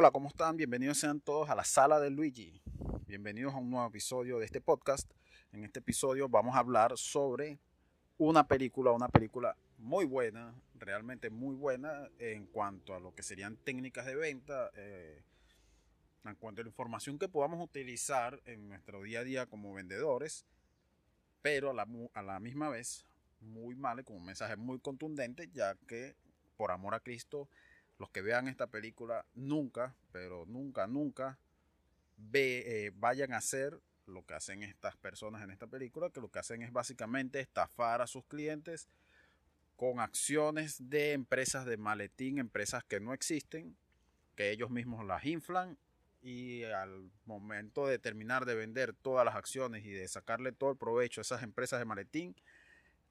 Hola, ¿cómo están? Bienvenidos sean todos a la sala de Luigi. Bienvenidos a un nuevo episodio de este podcast. En este episodio vamos a hablar sobre una película, una película muy buena, realmente muy buena en cuanto a lo que serían técnicas de venta, eh, en cuanto a la información que podamos utilizar en nuestro día a día como vendedores, pero a la, a la misma vez muy mal, con un mensaje muy contundente, ya que por amor a Cristo, los que vean esta película nunca, pero nunca, nunca eh, vayan a hacer lo que hacen estas personas en esta película, que lo que hacen es básicamente estafar a sus clientes con acciones de empresas de maletín, empresas que no existen, que ellos mismos las inflan y al momento de terminar de vender todas las acciones y de sacarle todo el provecho a esas empresas de maletín,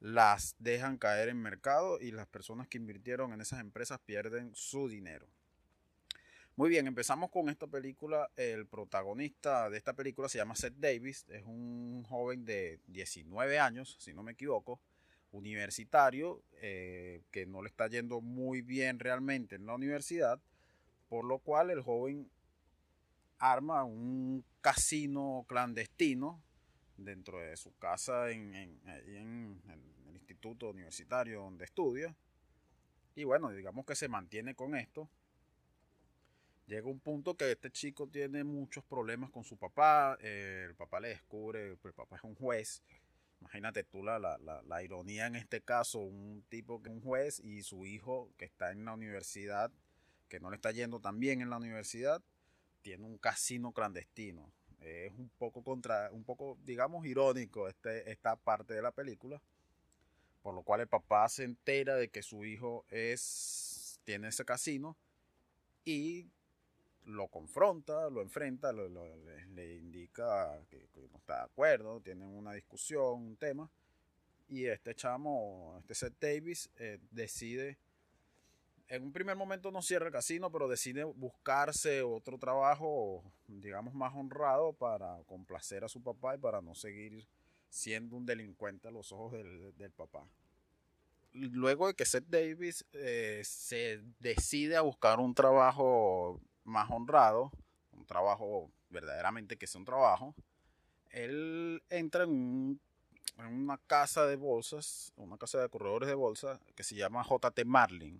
las dejan caer en mercado y las personas que invirtieron en esas empresas pierden su dinero. Muy bien, empezamos con esta película. El protagonista de esta película se llama Seth Davis. Es un joven de 19 años, si no me equivoco, universitario, eh, que no le está yendo muy bien realmente en la universidad, por lo cual el joven arma un casino clandestino dentro de su casa en, en, en, el instituto universitario donde estudia. Y bueno, digamos que se mantiene con esto. Llega un punto que este chico tiene muchos problemas con su papá. Eh, el papá le descubre, el papá es un juez. Imagínate tú la, la, la, ironía en este caso, un tipo que es un juez y su hijo que está en la universidad, que no le está yendo tan bien en la universidad, tiene un casino clandestino es un poco contra, un poco, digamos, irónico este, esta parte de la película. Por lo cual el papá se entera de que su hijo es, tiene ese casino y lo confronta, lo enfrenta, le, indica que, no está de acuerdo, tienen una discusión, un tema. Y este chamo, este Seth Davis, eh, decide en un primer momento no cierra el casino, pero decide buscarse otro trabajo, digamos, más honrado para complacer a su papá y para no seguir siendo un delincuente a los ojos del, papá. Luego de que Seth Davis eh, se decide a buscar un trabajo más honrado, un trabajo verdaderamente que sea un trabajo, él entra en, en una casa de bolsas, una casa de corredores de bolsas que se llama JT Marlin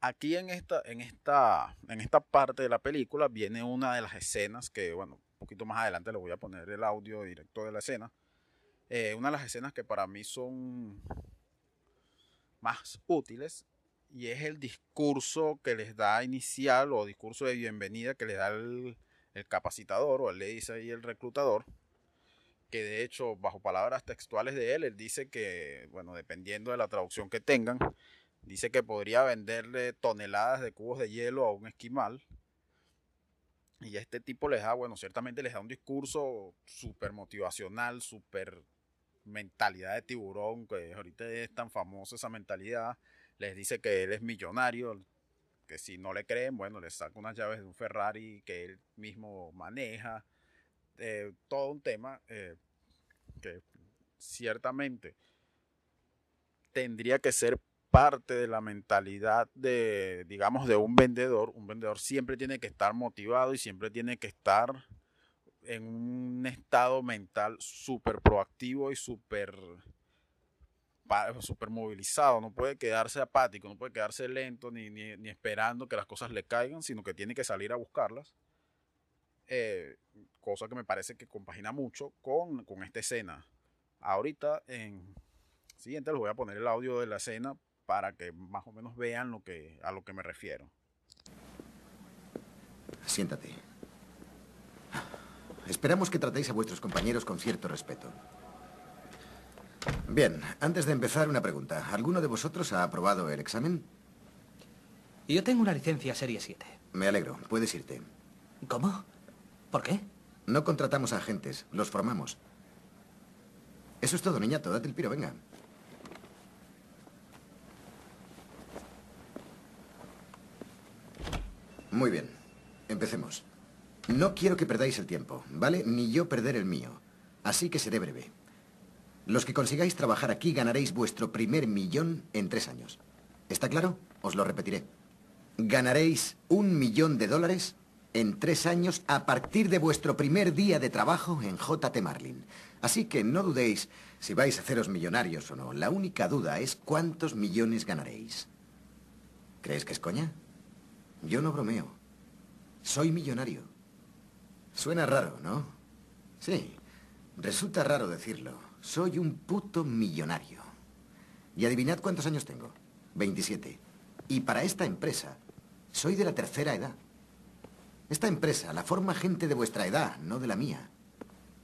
aquí en esta, en esta, en esta parte de la película viene una de las escenas que, bueno, un poquito más adelante le voy a poner el audio directo de la escena. Eh, una de las escenas que para mí son más útiles y es el discurso que les da inicial o discurso de bienvenida que le da el, el capacitador o le dice ahí el reclutador que de hecho bajo palabras textuales de él, él dice que, bueno, dependiendo de la traducción que tengan, Dice que podría venderle toneladas de cubos de hielo a un esquimal. Y este tipo les da, bueno, ciertamente les da un discurso súper motivacional, súper mentalidad de tiburón, que ahorita es tan famosa esa mentalidad. Les dice que él es millonario, que si no le creen, bueno, les saca unas llaves de un Ferrari que él mismo maneja. Eh, todo un tema eh, que ciertamente tendría que ser parte de la mentalidad de, digamos, de un vendedor. Un vendedor siempre tiene que estar motivado y siempre tiene que estar en un estado mental súper proactivo y súper super movilizado, no puede quedarse apático, no puede quedarse lento ni, ni, esperando que las cosas le caigan, sino que tiene que salir a buscarlas. Eh, cosa que me parece que compagina mucho con, con esta escena. Ahorita en siguiente les voy a poner el audio de la escena para que más o menos vean lo que, a lo que me refiero. Siéntate. Esperamos que tratéis a vuestros compañeros con cierto respeto. Bien, antes de empezar, una pregunta. ¿Alguno de vosotros ha aprobado el examen? Yo tengo una licencia Serie 7. Me alegro. Puedes irte. ¿Cómo? ¿Por qué? No contratamos a agentes, los formamos. Eso es todo, niñato. Date el piro, venga. Muy bien. Empecemos. No quiero que perdáis el tiempo, ¿vale? Ni yo perder el mío. Así que seré breve. Los que consigáis trabajar aquí ganaréis vuestro primer millón en tres años. ¿Está claro? Os lo repetiré. Ganaréis un millón de dólares en tres años a partir de vuestro primer día de trabajo en JT Marlin. Así que no dudéis si vais a haceros millonarios o no. La única duda es cuántos millones ganaréis. ¿Crees que es coña? Yo no bromeo. Soy millonario. Suena raro, ¿no? Sí, resulta raro decirlo. Soy un puto millonario. Y adivinad cuántos años tengo. 27. Y para esta empresa, soy de la tercera edad. Esta empresa la forma gente de vuestra edad, no de la mía.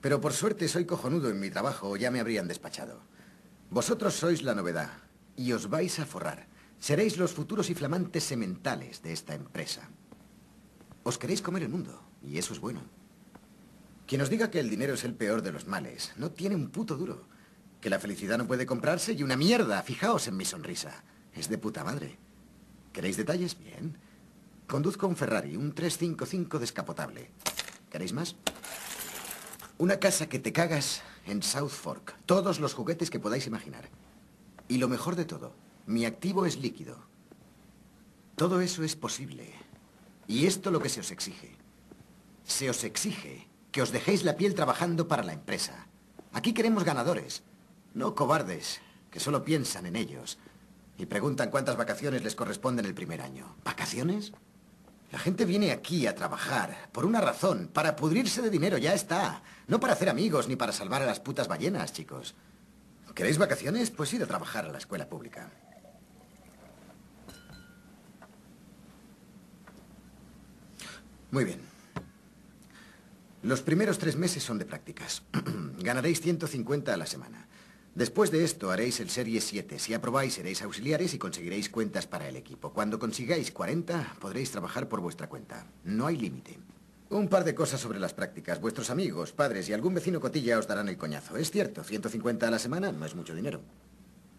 Pero por suerte soy cojonudo en mi trabajo o ya me habrían despachado. Vosotros sois la novedad y os vais a forrar. Seréis los futuros y flamantes sementales de esta empresa. Os queréis comer el mundo, y eso es bueno. Quien os diga que el dinero es el peor de los males, no tiene un puto duro. Que la felicidad no puede comprarse y una mierda. Fijaos en mi sonrisa. Es de puta madre. ¿Queréis detalles? Bien. Conduzco un Ferrari, un 355 descapotable. ¿Queréis más? Una casa que te cagas en South Fork. Todos los juguetes que podáis imaginar. Y lo mejor de todo, mi activo es líquido. Todo eso es posible. Y esto lo que se os exige. Se os exige que os dejéis la piel trabajando para la empresa. Aquí queremos ganadores, no cobardes, que solo piensan en ellos y preguntan cuántas vacaciones les corresponden el primer año. ¿Vacaciones? La gente viene aquí a trabajar por una razón, para pudrirse de dinero, ya está. No para hacer amigos ni para salvar a las putas ballenas, chicos. ¿Queréis vacaciones? Pues ir a trabajar a la escuela pública. Muy bien. Los primeros tres meses son de prácticas. Ganaréis 150 a la semana. Después de esto haréis el Serie 7. Si aprobáis seréis auxiliares y conseguiréis cuentas para el equipo. Cuando consigáis 40 podréis trabajar por vuestra cuenta. No hay límite. Un par de cosas sobre las prácticas. Vuestros amigos, padres y algún vecino cotilla os darán el coñazo. Es cierto, 150 a la semana no es mucho dinero.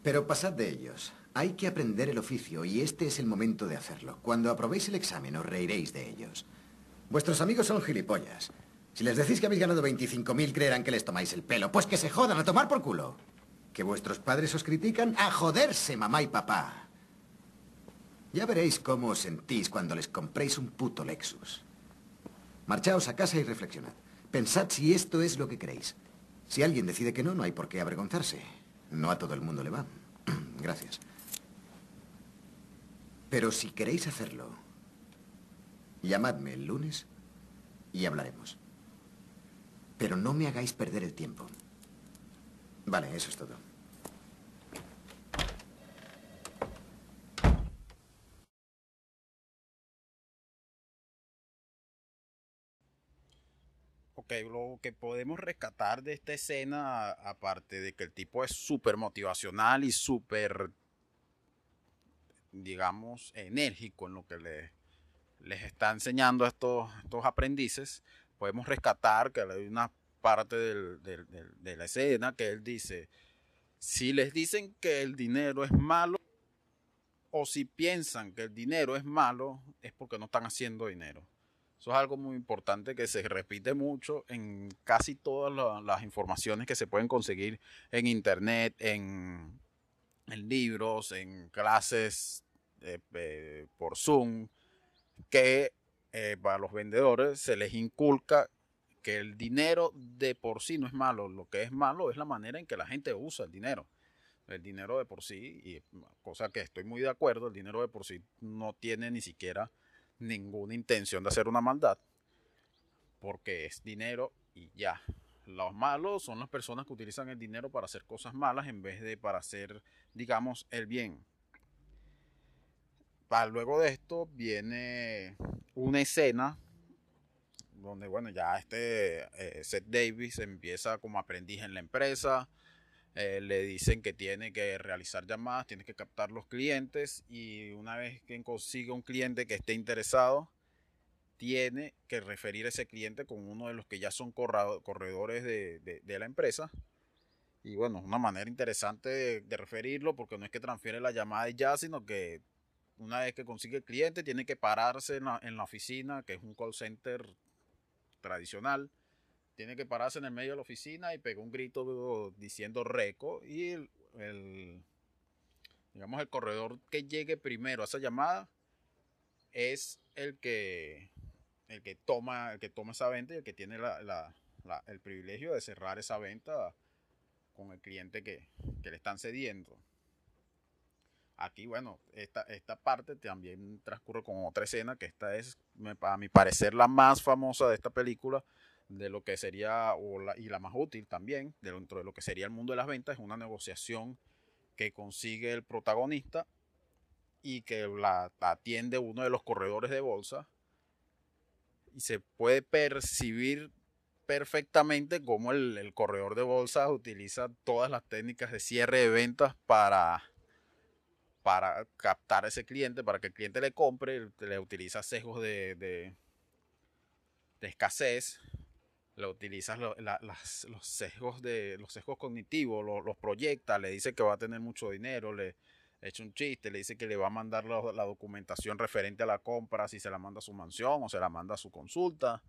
Pero pasad de ellos. Hay que aprender el oficio y este es el momento de hacerlo. Cuando aprobéis el examen os reiréis de ellos. Vuestros amigos son gilipollas. Si les decís que habéis ganado 25.000 creerán que les tomáis el pelo. Pues que se jodan a tomar por culo. ¿Que vuestros padres os critican? ¡A joderse, mamá y papá! Ya veréis cómo os sentís cuando les compréis un puto Lexus. Marchaos a casa y reflexionad. Pensad si esto es lo que queréis. Si alguien decide que no, no hay por qué avergonzarse. No a todo el mundo le va. Gracias. Pero si queréis hacerlo, llamadme el lunes y hablaremos. Pero no me hagáis perder el tiempo. Vale, eso es todo. Ok, lo que podemos rescatar de esta escena, aparte de que el tipo es súper motivacional y súper, digamos, enérgico en lo que le, les está enseñando a estos, aprendices, podemos rescatar que hay una parte de la escena que él dice, si les dicen que el dinero es malo, o si piensan que el dinero es malo, es porque no están haciendo dinero. Eso es algo muy importante que se repite mucho en casi todas las informaciones que se pueden conseguir en internet, en, libros, en clases eh, eh, por Zoom, que eh, para los vendedores se les inculca que el dinero de por sí no es malo, lo que es malo es la manera en que la gente usa el dinero. El dinero de por sí, y cosa que estoy muy de acuerdo, el dinero de por sí no tiene ni siquiera ninguna intención de hacer una maldad, porque es dinero y ya. Los malos son las personas que utilizan el dinero para hacer cosas malas en vez de para hacer, digamos, el bien. Para luego de esto viene una escena donde, bueno, ya este eh, Seth Davis empieza como aprendiz en la empresa. Eh, le dicen que tiene que realizar llamadas, tiene que captar los clientes y una vez que consiga un cliente que esté interesado, tiene que referir a ese cliente con uno de los que ya son corredores de, la empresa. Y bueno, una manera interesante de, referirlo porque no es que transfiere la llamada ya, sino que una vez que consigue el cliente tiene que pararse en la, en la oficina, que es un call center tradicional, tiene que pararse en el medio de la oficina y pegó un grito diciendo reco y el, digamos el corredor que llegue primero a esa llamada es el que, el que, toma, el que toma esa venta y el que tiene la, el privilegio de cerrar esa venta con el cliente que, que le están cediendo. Aquí, bueno, esta, esta parte también transcurre con otra escena, que esta es, a mi parecer, la más famosa de esta película, de lo que sería, o la, y la más útil también, dentro de lo que sería el mundo de las ventas, es una negociación que consigue el protagonista y que la atiende uno de los corredores de bolsa. Y se puede percibir perfectamente cómo el, el corredor de bolsa utiliza todas las técnicas de cierre de ventas para para captar a ese cliente, para que el cliente le compre, le utiliza sesgos de, escasez, le utiliza lo, la, los sesgos de los sesgos cognitivos, lo, los proyecta, le dice que va a tener mucho dinero, le echa un chiste, le dice que le va a mandar la, documentación referente a la compra, si se la manda a su mansión o se la manda a su consulta.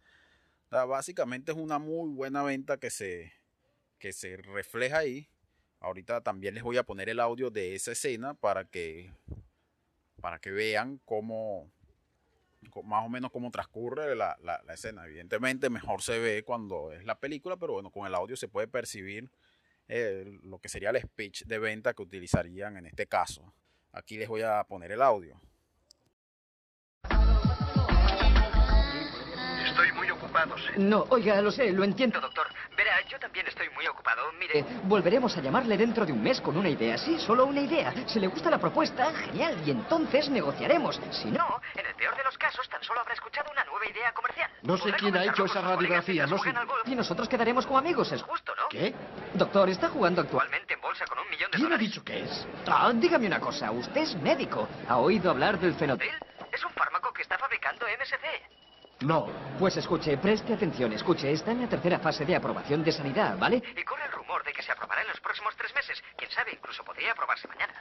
Básicamente es una muy buena venta que se, que se refleja ahí Ahorita también les voy a poner el audio de esa escena para que, para que vean cómo, más o menos cómo transcurre la, la, escena. Evidentemente mejor se ve cuando es la película, pero bueno, con el audio se puede percibir eh, lo que sería el speech de venta que utilizarían en este caso. Aquí les voy a poner el audio. No, oiga, lo sé, lo entiendo, doctor. Verá, yo también estoy muy ocupado. Mire, Eh, volveremos a llamarle dentro de un mes con una idea. Sí, solo una idea. Si le gusta la propuesta, genial. Y entonces negociaremos. Si no, en el peor de los casos, tan solo habrá escuchado una nueva idea comercial. No sé quién ha hecho esa radiografía, no sé. y nosotros quedaremos como amigos. Es justo, ¿no? ¿Qué? Doctor, está jugando actual. Actualmente en bolsa con un millón de ¿Quién ha dólares. dicho que es? Ah, dígame una cosa. Usted es médico. ¿Ha oído hablar del fenotipo? ¿Él? Es un fármaco que está fabricando MSC. No. Pues escuche, preste atención. Escuche, está en la tercera fase de aprobación de sanidad, ¿vale? Y corre el rumor de que se aprobará en los próximos tres meses. Quién sabe, incluso podría aprobarse mañana.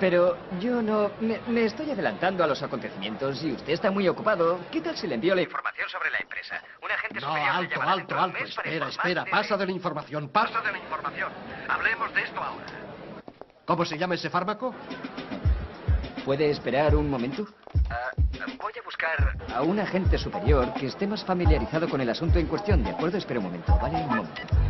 Pero yo no... Me, me estoy adelantando a los acontecimientos y usted está muy ocupado. ¿Qué tal si le envío la información? Sobre la empresa. Un agente No, superior alto, alto, alto. Espera, espera. de- Pasa de la información. Paso Pasa. de la información. Hablemos de esto ahora. ¿Cómo se llama ese fármaco? ¿Puede esperar un momento? Ah, a A un agente superior que esté más familiarizado con el asunto en cuestión, ¿de acuerdo? Espera un momento, ¿vale? Un momento.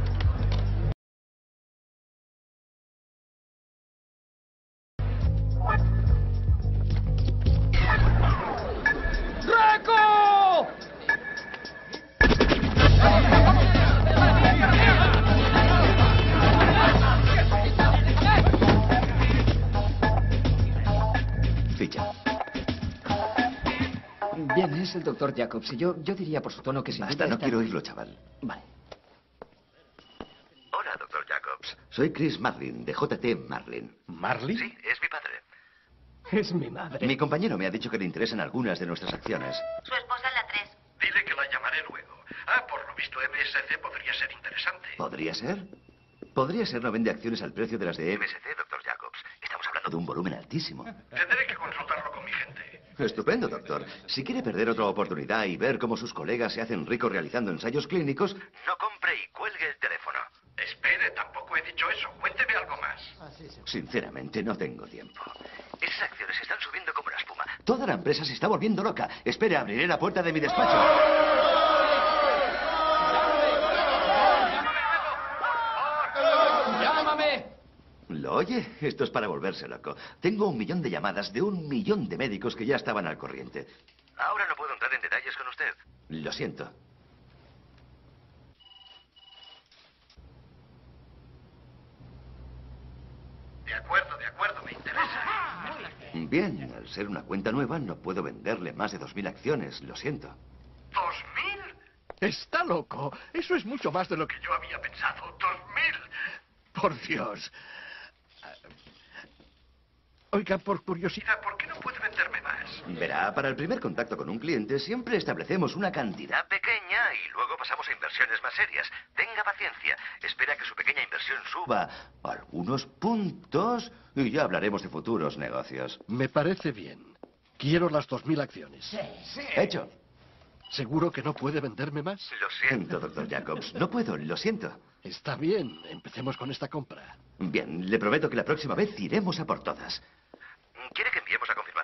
Doctor Jacobs. Y yo, yo diría por su tono que sin Basta, no está- quiero oírlo, chaval. Vale. Hola, doctor Jacobs. Soy Chris Marlin, de JT Marlin. ¿Marley? Sí, es mi padre. Es mi madre. Mi compañero me ha dicho que le interesan algunas de nuestras acciones. Su esposa en la 3. Dile que la llamaré luego. Ah, por lo visto MSC podría ser interesante. ¿Podría ser? Podría ser, no vende acciones al precio de las de MSC, doctor Jacobs. Estamos hablando de un volumen altísimo. Tendré que consultarlo con mi gente. Estupendo, doctor. Si quiere perder otra oportunidad y ver cómo sus colegas se hacen ricos realizando ensayos clínicos, No compre y cuelgue el teléfono. Espere, tampoco he dicho eso. Cuénteme algo más. sinceramente no tengo tiempo. Esas acciones están subiendo como la espuma. Toda la empresa se está volviendo loca. Espere, abriré la puerta de mi despacho. Oye? Esto es para volverse loco. Tengo un millón de llamadas de un millón de médicos que ya estaban al corriente. Ahora no puedo entrar en detalles con usted. Lo siento. De acuerdo, de acuerdo, me interesa. Bien, al ser una cuenta nueva no puedo venderle más de 2.000 acciones. Lo siento. ¿Dos mil? Está loco. Eso es mucho más de lo que Que yo había pensado. ¿Dos mil? Por Dios. Oiga, por curiosidad. ¿por qué no puede venderme más? Verá, para el primer contacto con un cliente siempre establecemos una cantidad. Pequeña y luego pasamos a inversiones más serias. Tenga paciencia. Espera que su pequeña inversión suba. Algunos puntos y ya hablaremos de futuros negocios. Me parece bien. Quiero las dos mil acciones. Hecho. ¿Seguro que no puede venderme más? Lo Siento, doctor Jacobs. No puedo, lo siento. Está bien. Empecemos con esta compra. Bien, le prometo que la próxima vez iremos a por todas.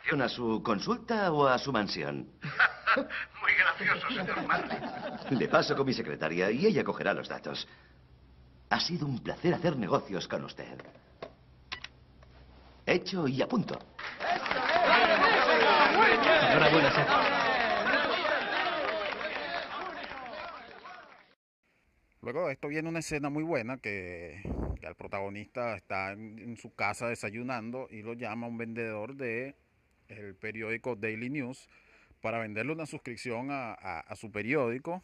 Información. ¿A su consulta o a su mansión? Muy gracioso, señor Marley. Le paso con mi secretaria y ella cogerá los datos. Ha sido un placer hacer negocios con usted. Hecho y a punto. Enhorabuena. Luego de esto viene una escena muy buena que, que el protagonista está en, en su casa desayunando y lo llama un vendedor de el periódico Daily News para venderle una suscripción a, su periódico.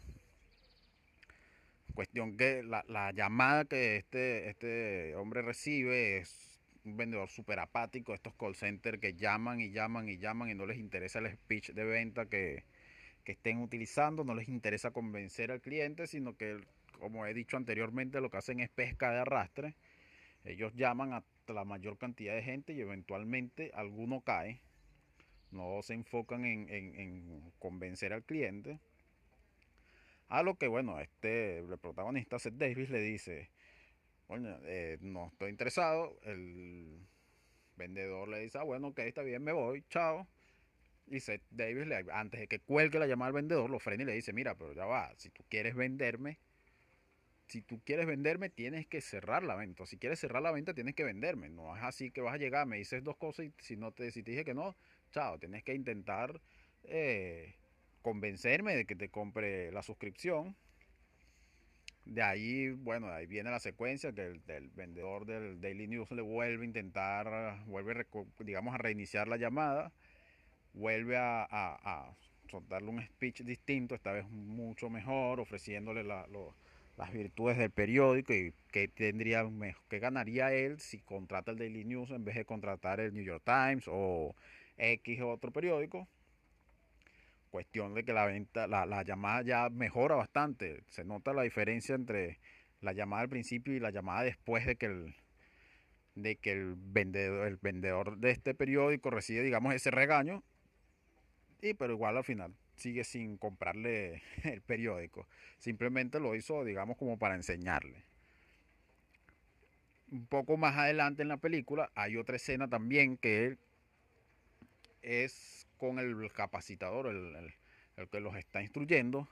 Cuestión que la, la llamada que este, este hombre recibe es un vendedor súper apático, estos call centers que llaman y llaman y llaman y no les interesa el speech de venta que, que estén utilizando, no les interesa convencer al cliente, sino que, como he dicho anteriormente, lo que hacen es pesca de arrastre. Ellos llaman a la mayor cantidad de gente y eventualmente alguno cae. No se enfocan en, en- en convencer al cliente. A lo que, bueno, este, el protagonista, Seth Davis, le dice, Coño, eh, no estoy interesado. El vendedor le dice, ah, bueno, ok, está bien, me voy, chao. Y Seth Davis, le- antes de que cuelgue la llamada al vendedor, lo frena y le dice, mira, pero ya va, si tú quieres venderme, si tú quieres venderme, tienes que cerrar la venta. Si quieres cerrar la venta, tienes que venderme. No es así que vas a llegar, me dices dos cosas y si, no te, si te dije que no, chao, tienes que intentar eh, convencerme de que te compre la suscripción. De ahí, bueno, ahí viene la secuencia que el, vendedor del Daily News le vuelve a intentar, vuelve, digamos, a reiniciar la llamada, vuelve a, a- soltarle un speech distinto, esta vez mucho mejor, ofreciéndole las virtudes del periódico y qué tendría, qué ganaría él si contrata el Daily News en vez de contratar el New York Times o X otro periódico. Cuestión de que la venta, la, la llamada ya mejora bastante. Se nota la diferencia entre la llamada al principio y la llamada después de que el, de que el vendedor, el vendedor de este periódico recibe, digamos, ese regaño. Y pero igual al final sigue sin comprarle el periódico. Simplemente lo hizo, digamos, como para enseñarle. Un poco más adelante en la película hay otra escena también que es con el capacitador, el, el- que los está instruyendo,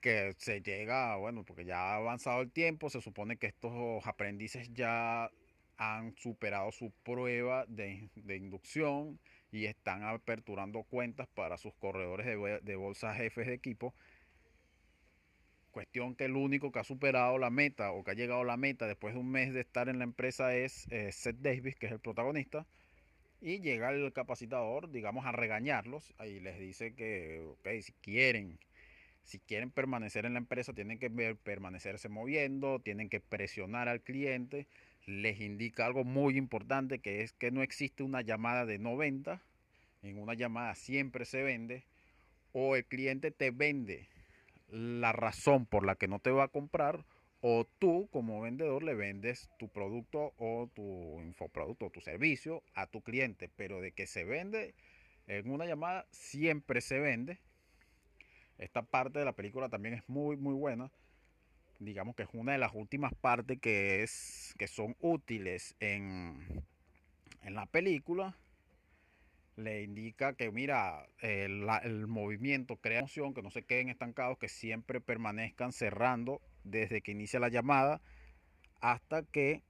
que se llega, bueno, porque ya ha avanzado el tiempo, se supone que estos aprendices ya han superado su prueba de, de inducción y están aperturando cuentas para sus corredores de, de bolsa jefes de equipo. Cuestión que el único que ha superado la meta o que ha llegado a la meta después de un mes de estar en la empresa es eh, Seth Davis, que es el protagonista. Y llega el capacitador, digamos, a regañarlos y les dice que, si quieren, si quieren permanecer en la empresa, tienen que permanecerse moviendo, tienen que presionar al cliente. Les indica algo muy importante que es que no existe una llamada de no venta. En una llamada siempre se vende. O el cliente te vende la razón por la que no te va a comprar o tú como vendedor le vendes tu producto o tu infoproducto o tu servicio a tu cliente, pero de que se vende en una llamada siempre se vende. Esta parte de la película también es muy muy buena. Digamos que es una de las últimas partes que es que son útiles en en la película le indica que mira el, el movimiento crea emoción que no se queden estancados que siempre permanezcan cerrando desde que inicia la llamada hasta que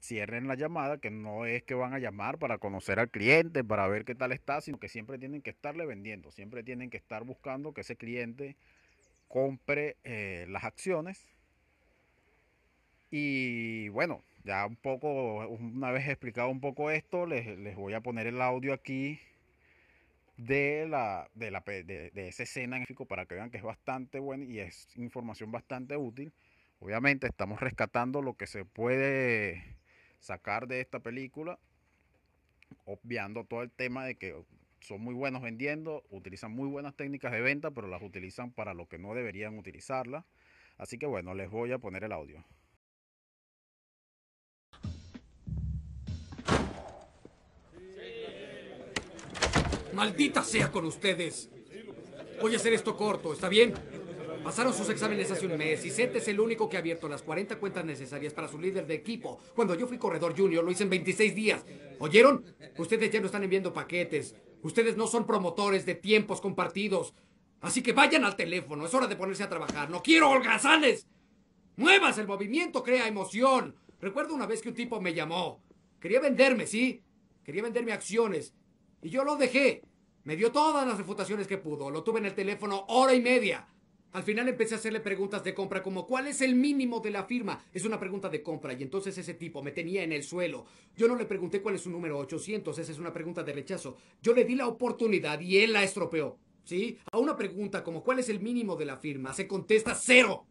cierren la llamada que no es que van a llamar para conocer al cliente para ver qué tal está sino que siempre tienen que estarle vendiendo siempre tienen que estar buscando que ese cliente compre eh, las acciones. Y bueno, ya un poco, una vez explicado un poco esto, les, les voy a poner el audio aquí de la, de la de, de esa escena en específico para que vean que es bastante buena y es información bastante útil. Obviamente estamos rescatando lo que se puede sacar de esta película, obviando todo el tema de que son muy buenos vendiendo, utilizan muy buenas técnicas de venta, pero las utilizan para lo que no deberían utilizarlas. Así que bueno, les voy a poner el audio. Maldita sea con ustedes. Voy a hacer esto corto, ¿está bien? Pasaron sus exámenes hace un mes y Seth es el único que ha abierto las 40 cuentas necesarias para su líder de equipo. Cuando yo fui corredor junior lo hice en 26 días. ¿Oyeron? Ustedes ya no están enviando paquetes. Ustedes no son promotores de tiempos compartidos. Así que vayan al teléfono. Es hora de ponerse a trabajar. No quiero holgazanes. Muevas, el movimiento crea emoción. Recuerdo una vez que un tipo me llamó. Quería venderme, ¿sí? Quería venderme acciones. Y yo lo dejé. Me dio todas las refutaciones que pudo. Lo tuve en el teléfono hora y media. Al final empecé a hacerle preguntas de compra como ¿cuál es el mínimo de la firma? Es una pregunta de compra y entonces ese tipo me tenía en el suelo. Yo no le pregunté cuál es su número 800, esa es una pregunta de rechazo. Yo le di la oportunidad y él la estropeó. ¿Sí? A una pregunta como ¿cuál es el mínimo de la firma? Se contesta cero.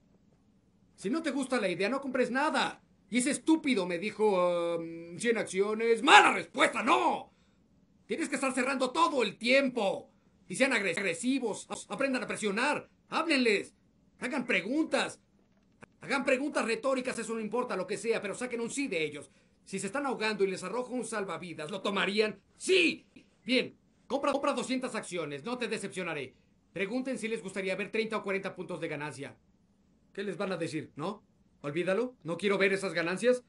Si no te gusta la idea, no compres nada. Y ese estúpido me dijo, um, 100 acciones. ¡Mala respuesta! ¡No! Tienes que estar cerrando todo el tiempo. Y sean agresivos. Aprendan a presionar. Háblenles. Hagan preguntas. Hagan preguntas retóricas, eso no importa lo que sea, pero saquen un sí de ellos. Si se están ahogando y les arrojo un salvavidas, ¿lo tomarían? ¡Sí! Bien, compra, compra 200 acciones, no te decepcionaré. Pregunten si les gustaría ver 30 o 40 puntos de ganancia. ¿Qué les van a decir, no? Olvídalo, no quiero ver esas ganancias.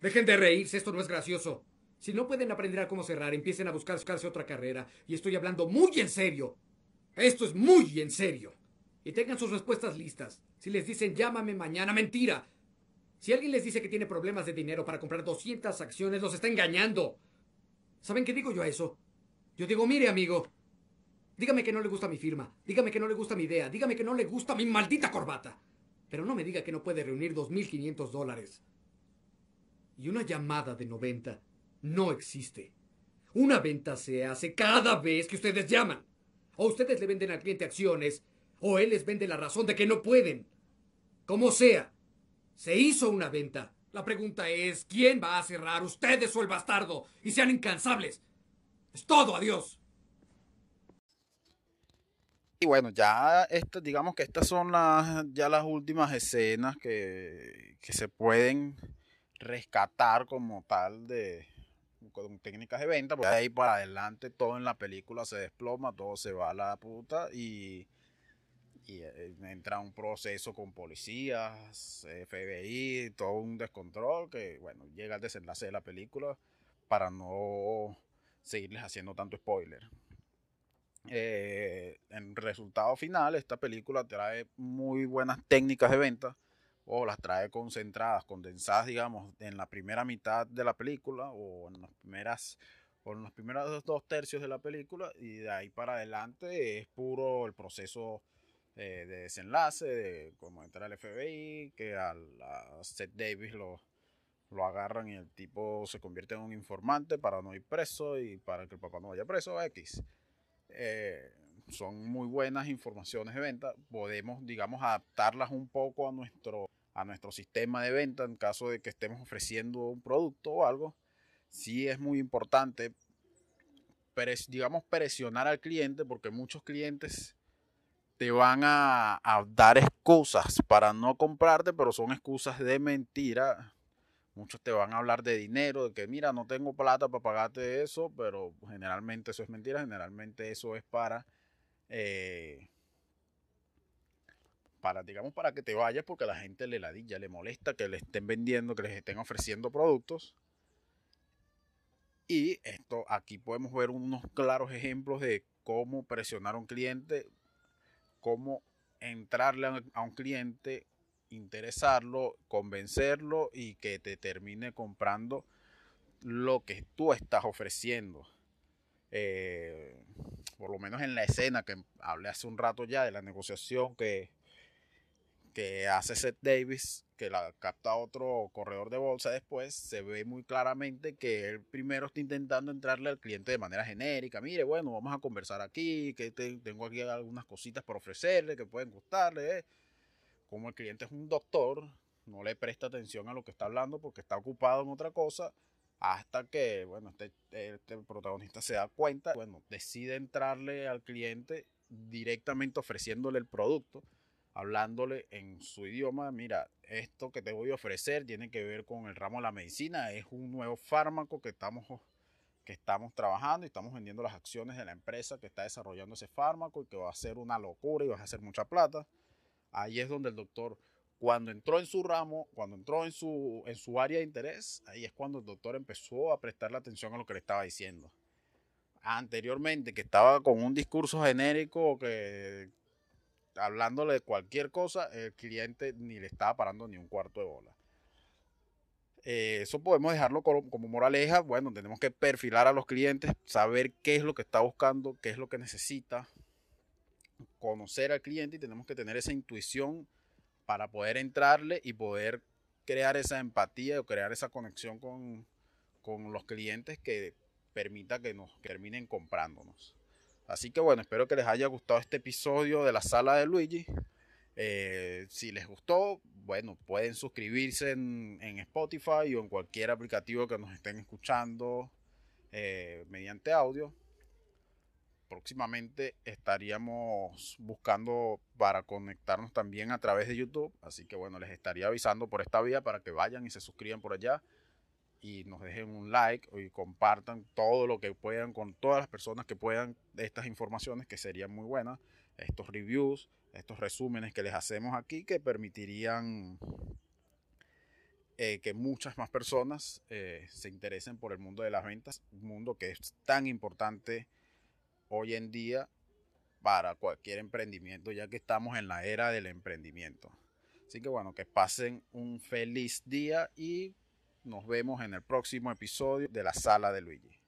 Dejen de reírse, esto no es gracioso. Si no pueden aprender a cómo cerrar, empiecen a buscarse otra carrera. Y estoy hablando muy en serio. Esto es muy en serio. Y tengan sus respuestas listas. Si les dicen llámame mañana, mentira. Si alguien les dice que tiene problemas de dinero para comprar 200 acciones, los está engañando. ¿Saben qué digo yo a eso? Yo digo, mire amigo, dígame que no le gusta mi firma, dígame que no le gusta mi idea, dígame que no le gusta mi maldita corbata. Pero no me diga que no puede reunir 2.500 dólares. Y una llamada de 90 no existe. Una venta se hace cada vez que ustedes llaman. O ustedes le venden al cliente acciones, o él les vende la razón de que no pueden. Como sea, se hizo una venta. La pregunta es, ¿quién va a cerrar, ustedes o el bastardo? Y sean incansables. Es todo, adiós. Y bueno, ya esto, digamos que estas son las, ya las últimas escenas que, que se pueden rescatar como tal de, con técnicas de venta, porque de ahí para adelante todo en la película se desploma, todo se va a la puta y, y eh, entra un proceso con policías, FBI, todo un descontrol que, bueno, llega al desenlace de la película para no seguirles haciendo tanto spoiler. Eh, en resultado final, esta película trae muy buenas técnicas de venta o las trae concentradas, condensadas, digamos, en la primera mitad de la película o en las primeras o en los primeros dos tercios de la película y de ahí para adelante es puro el proceso eh, de desenlace, de cómo entra el FBI, que a, Seth Davis lo, lo agarran y el tipo se convierte en un informante para no ir preso y para que el papá no vaya preso, X. Eh, son muy buenas informaciones de venta. Podemos, digamos, adaptarlas un poco a nuestro a nuestro sistema de venta en caso de que estemos ofreciendo un producto o algo, sí es muy importante, digamos, presionar al cliente porque muchos clientes te van a, a, dar excusas para no comprarte, pero son excusas de mentira. Muchos te van a hablar de dinero, de que mira, no tengo plata para pagarte eso, pero generalmente eso es mentira, generalmente eso es para... Eh, para, digamos, para que te vayas porque a la gente le ladilla, le molesta que le estén vendiendo, que les estén ofreciendo productos. Y esto aquí podemos ver unos claros ejemplos de cómo presionar a un cliente, cómo entrarle a un cliente, interesarlo, convencerlo y que te termine comprando lo que tú estás ofreciendo. Eh, por lo menos en la escena que hablé hace un rato ya de la negociación que que hace Seth Davis, que la capta otro corredor de bolsa después, se ve muy claramente que él primero está intentando entrarle al cliente de manera genérica. Mire, bueno, vamos a conversar aquí, que tengo aquí algunas cositas por ofrecerle que pueden gustarle. ¿eh? Como el cliente es un doctor, no le presta atención a lo que está hablando porque está ocupado en otra cosa. Hasta que, bueno, este, este protagonista se da cuenta, bueno, decide entrarle al cliente directamente ofreciéndole el producto hablándole en su idioma, mira, esto que te voy a ofrecer tiene que ver con el ramo de la medicina, es un nuevo fármaco que estamos, que estamos trabajando y estamos vendiendo las acciones de la empresa que está desarrollando ese fármaco y que va a ser una locura y vas a hacer mucha plata. Ahí es donde el doctor Cuando entró en su ramo, cuando entró en su, en su área de interés, ahí es cuando el doctor empezó a prestarle atención a lo que le estaba diciendo. Anteriormente, que estaba con un discurso genérico que hablándole de cualquier cosa, el cliente ni le estaba parando ni un cuarto de bola. Eh, eso podemos dejarlo como, como, moraleja. Bueno, tenemos que perfilar a los clientes, saber qué es lo que está buscando, qué es lo que necesita, conocer al cliente y tenemos que tener esa intuición para poder entrarle y poder crear esa empatía o crear esa conexión con, con los clientes que permita que nos terminen comprándonos. Así que bueno, espero que les haya gustado este episodio de la sala de Luigi. Eh, si les gustó, bueno, pueden suscribirse en, en, Spotify o en cualquier aplicativo que nos estén escuchando eh, mediante audio. Próximamente estaríamos buscando para conectarnos también a través de YouTube. Así que bueno, les estaría avisando por esta vía para que vayan y se suscriban por allá y nos dejen un like y compartan todo lo que puedan con todas las personas que puedan de estas informaciones que serían muy buenas, estos reviews, estos resúmenes que les hacemos aquí que permitirían eh, que muchas más personas eh, se interesen por el mundo de las ventas, un mundo que es tan importante hoy en día para cualquier emprendimiento, ya que estamos en la era del emprendimiento. Así que bueno, que pasen un feliz día y nos vemos en el próximo episodio de la sala de Luigi.